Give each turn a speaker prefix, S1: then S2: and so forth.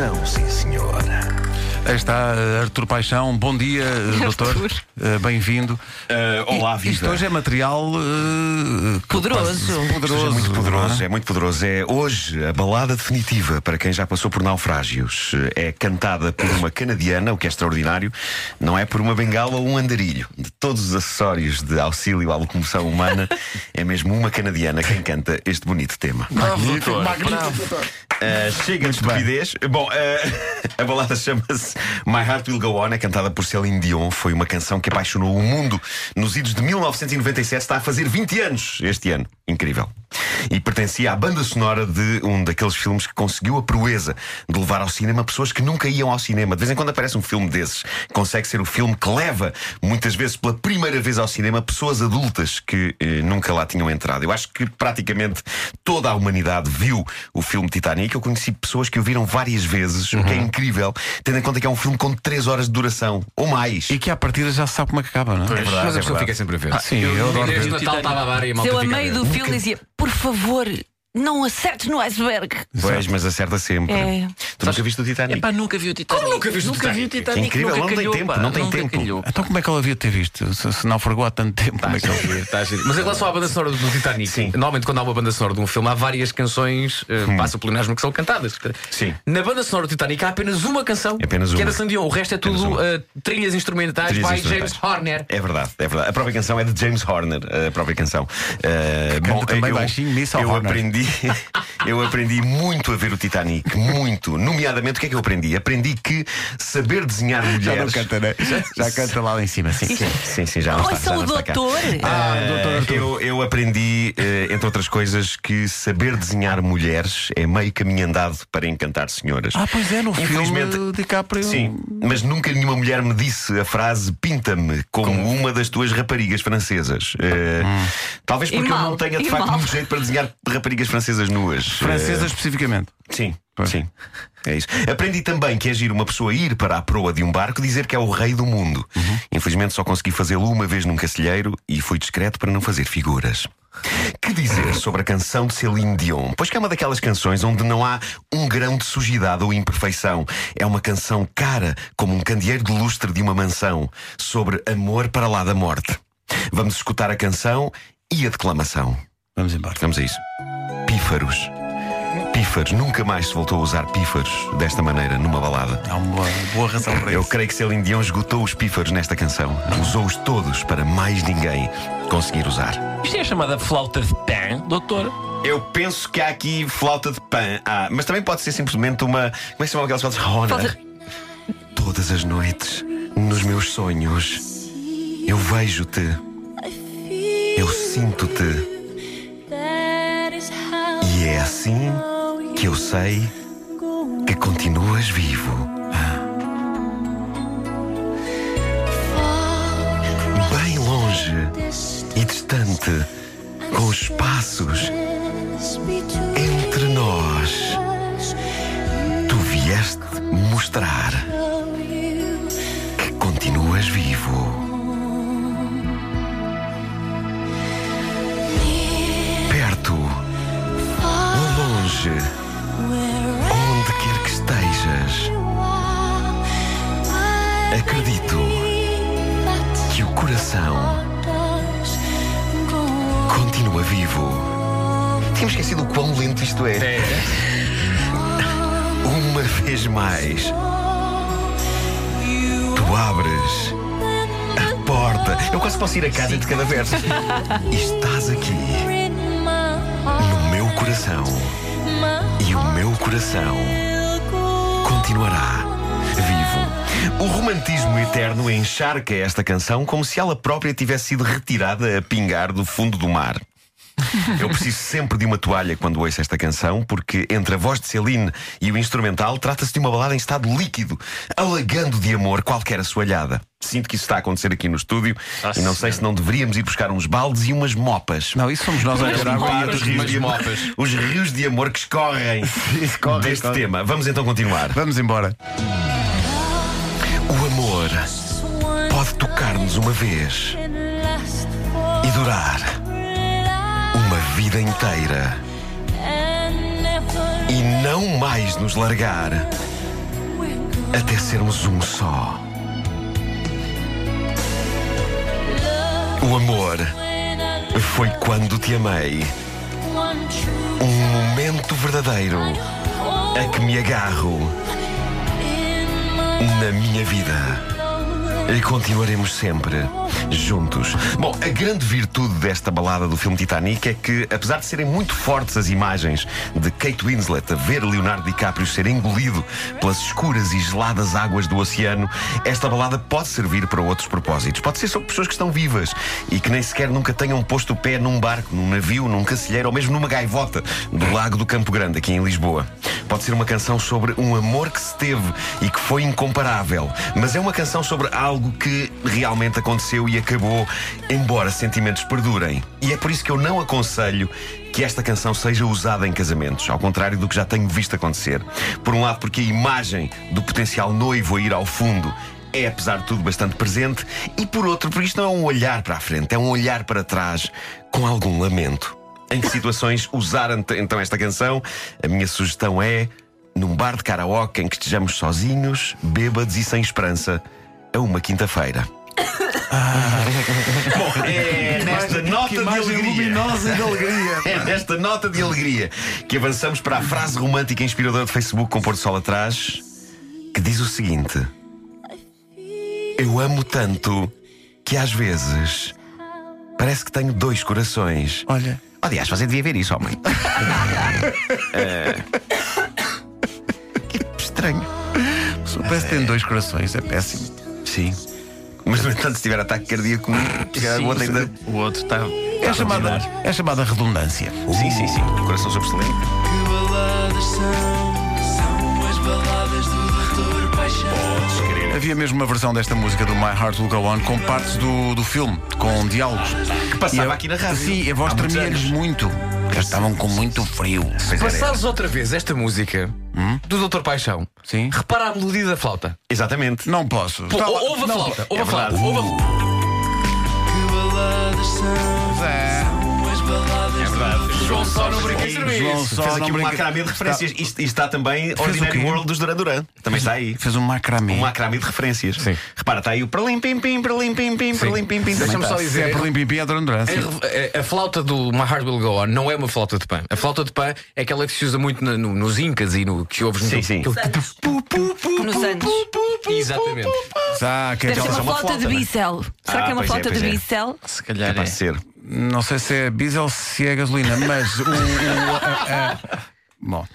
S1: emoção, sim senhor.
S2: Aí está Artur Paixão, bom dia, doutor. Uh, Bem-vindo.
S1: Uh, olá,
S2: I- Isto
S1: viva.
S2: hoje é material uh,
S3: Poderoso.
S2: poderoso.
S1: Hoje é muito poderoso,
S2: é?
S1: é muito poderoso. É hoje a balada definitiva para quem já passou por naufrágios. É cantada por uma canadiana, o que é extraordinário. Não é por uma bengala ou um andarilho. De todos os acessórios de auxílio à locomoção humana, é mesmo uma canadiana quem canta este bonito tema.
S2: Magnífico, magnífico.
S1: Uh, chega de estupidez. Bom, uh, a balada chama-se My Heart Will Go On, é cantada por Céline Dion. Foi uma canção que apaixonou o mundo nos idos de 1997. Está a fazer 20 anos este ano. Incrível. E pertencia à banda sonora de um daqueles filmes que conseguiu a proeza de levar ao cinema pessoas que nunca iam ao cinema. De vez em quando aparece um filme desses. Consegue ser o filme que leva, muitas vezes pela primeira vez ao cinema, pessoas adultas que eh, nunca lá tinham entrado. Eu acho que praticamente toda a humanidade viu o filme Titanic. Eu conheci pessoas que o viram várias vezes, o que é incrível, tendo em conta que é um filme com 3 horas de duração ou mais.
S2: E que à partida já se sabe como é que acaba, não é?
S1: verdade,
S4: Mas a
S1: é
S4: pessoa
S1: verdade.
S4: fica sempre a ver.
S2: sim, eu adoro
S4: Este
S2: ver.
S4: Natal estava a dar e a malta
S3: Eu, a meio do filme, dizia: Por favor, não acertes no iceberg.
S1: Pois, mas acerta sempre.
S3: É.
S1: Tu nunca viste o Titanic?
S5: Epá, nunca vi o Titanic.
S4: Como nunca viste o
S5: Nunca vi o
S4: Titanic?
S5: Titanic.
S1: Incrível,
S5: nunca
S1: não tem
S5: calhou,
S1: tempo,
S5: pá,
S1: não tem
S5: nunca
S1: tempo.
S5: calhou.
S2: Então como é que ela havia de ter visto? Se, se naufragou há tanto tempo, como é que ela
S4: Está a giro, está a giro. Mas em relação à banda sonora do Titanic,
S1: Sim.
S4: normalmente quando há uma banda sonora de um filme, há várias canções, uh, passa pelo mesmo que são cantadas.
S1: Sim.
S4: Na banda sonora do Titanic há apenas uma canção,
S1: Apenas
S4: que é
S1: uma.
S4: da Sandy Dion. O resto é tudo
S1: uma.
S4: uh, trilhas instrumentais
S1: Trilhas
S4: by
S1: instrumentais.
S4: James Horner.
S1: É verdade, é verdade. A própria canção é de James Horner, a própria canção. Uh,
S2: canta também
S1: eu,
S2: baixinho, Miss
S1: eu
S2: Horner.
S1: Aprendi, eu aprendi muito a ver o Titanic, muito. Nomeadamente, o que é que eu aprendi? Aprendi que saber desenhar mulheres.
S2: Já não canta, né? Já canta lá em cima, sim.
S1: Sim, sim, sim, já não
S3: Oi,
S1: está, já
S3: sou
S1: não
S3: o doutor.
S2: Ah,
S1: Eh,
S2: doutor
S1: eu, eu aprendi, eh, entre outras coisas, que saber desenhar mulheres é meio caminho andado para encantar senhoras.
S2: Ah, pois é, no
S1: Infelizmente-
S2: filme DiCaprio.
S1: Sim, mas nunca nenhuma mulher me disse a frase pinta-me como, uma das tuas raparigas francesas. Eh, Talvez
S3: E
S1: porque eu não tenha de facto
S3: mal.
S1: muito jeito para desenhar raparigas francesas nuas.
S2: Francesa especificamente.
S1: Eh, sim,
S2: Pois.
S1: sim. É isso. Aprendi também que é giro uma pessoa ir para a proa de um barco dizer que é o rei do mundo. Infelizmente só consegui fazê-lo uma vez num cacilheiro e fui discreto para não fazer figuras. Que dizer sobre a canção de Celine Dion? Pois que é uma daquelas canções onde não há um grão de sujidade ou imperfeição. É uma canção cara como um candeeiro de lustre de uma mansão sobre amor para lá da morte. Vamos escutar a canção e a declamação.
S2: Vamos embora.
S1: Vamos a isso. Pífaros. Pífaros. Nunca mais se voltou a usar pífaros desta maneira numa balada.
S2: Há uma boa, razão para
S1: Eu
S2: isso.
S1: creio que Celine Dion esgotou os pífaros nesta canção. Usou-os todos para mais ninguém conseguir usar.
S5: Isto é chamada flauta de pan, doutor.
S1: Eu penso que há aqui flauta de pan. Ah, mas também pode ser simplesmente uma. Como é que se chama aquelas flautas?
S3: Flauta-
S1: Todas as noites, nos meus sonhos, eu vejo-te, eu sinto-te. E é assim que eu sei que continuas vivo. Bem longe e distante, com os passos entre nós, tu vieste mostrar que continuas vivo. Vivo. Tínhamos esquecido o quão lento isto é. Uma vez mais, tu abres a porta. Eu quase posso ir a casa de cada verso. E estás aqui, no meu coração. E o meu coração continuará vivo. O romantismo eterno encharca esta canção como se ela própria tivesse sido retirada a pingar do fundo do mar. Eu preciso sempre de uma toalha quando ouço esta canção, porque entre a voz de Celine e o instrumental trata-se de uma balada em estado líquido, alagando de amor qualquer assoalhada. Sinto que isso está a acontecer aqui no estúdio e não sei se não deveríamos ir buscar uns baldes e umas mopas.
S2: Não, isso somos nós a e outros
S1: Os rios, de amor,
S4: mopas.
S1: os rios de amor que escorrem
S2: Escorrem,
S1: deste
S2: escorrem.
S1: tema. Vamos então continuar.
S2: Vamos embora.
S1: O amor pode tocar-nos uma vez e durar vida inteira e não mais nos largar até sermos um só. O amor foi quando te amei. Um momento verdadeiro a que me agarro na minha vida. E continuaremos sempre juntos. Bom, a grande virtude desta balada do filme Titanic é que, apesar de serem muito fortes as imagens de Kate Winslet a ver Leonardo DiCaprio ser engolido pelas escuras e geladas águas do oceano, esta balada pode servir para outros propósitos. Pode ser sobre pessoas que estão vivas e que nem sequer nunca tenham posto o pé num barco, num navio, num cacilheiro ou mesmo numa gaivota do Lago do Campo Grande, aqui em Lisboa. Pode ser uma canção sobre um amor que se teve e que foi incomparável, mas é uma canção sobre algo que realmente aconteceu e acabou, embora sentimentos perdurem. E é por isso que eu não aconselho que esta canção seja usada em casamentos, ao contrário do que já tenho visto acontecer. Por um lado, porque a imagem do potencial noivo a ir ao fundo é, apesar de tudo, bastante presente, e por outro, porque isto não é um olhar para a frente, é um olhar para trás com algum lamento. Em que situações usar ent- então esta canção? A minha sugestão é num bar de karaoke em que estejamos sozinhos, bêbados e sem esperança, a uma quinta-feira. Bom, é nesta nota de alegria.
S2: luminosa de alegria.
S1: É nesta nota de alegria que avançamos para a frase romântica inspiradora de Facebook com Porto Sol atrás, que diz o seguinte: Eu amo tanto que às vezes parece que tenho dois corações.
S2: Olha,
S1: Aliás, você devia ver isso, homem. que estranho.
S2: parece que tem dois corações, é péssimo.
S1: Sim. Mas, no entanto, se tiver ataque cardíaco, o outro ainda.
S5: O outro está.
S2: É chamada, é chamada redundância.
S1: Sim, sim, sim. Coração sobressalente.
S6: Que baladas são? São as baladas do Doutor Paixão.
S2: Havia mesmo uma versão desta música do My Heart Will Go On com partes do, do filme, com diálogos.
S1: Que passava
S2: E a-
S1: aqui na rádio.
S2: Sim, a voz tremia-lhes muito. Eles estavam com muito frio.
S1: Era.
S4: Passares outra vez esta música do Doutor Paixão,
S2: Sim.
S4: repara a melodia da flauta.
S1: Exatamente.
S2: Não posso.
S4: Pô,
S2: Estava-
S4: ouve a
S2: não
S4: flauta, ouve a
S1: é
S4: flauta. ouve a-
S6: Que baladas são?
S2: É.
S6: Baladas do
S4: João só
S2: João
S4: serviço.
S2: só
S1: Fez aqui um macramê de referências. Isto, isto está também
S2: o
S1: Ordinary? World dos Duran Duran. Também está aí.
S2: Fez um macramê.
S1: Um macramê de referências.
S4: Sim.
S1: Repara, está aí o perlim pim pim, perlim pim pim, perlim pim pim.
S4: Deixa-me só
S2: Se é
S4: dizer.
S2: por limpim é Duran Duran, sim.
S4: A, a- a flauta do My Heart Will Go On não é uma flauta de pan. A flauta de pan é aquela que se usa muito no- nos Incas e no que ouves no
S1: Sim, sim.
S3: Nos anos.
S4: Exatamente.
S2: Ah, que é
S3: Deve ser
S2: aquela-
S3: uma flauta de bicel. Será
S1: Ah,
S3: que é uma
S1: é,
S3: flauta de
S1: é.
S3: bicel?
S5: Se calhar é.
S2: Não sei se é diesel, se é gasolina, mas o. o- a- a- Bom.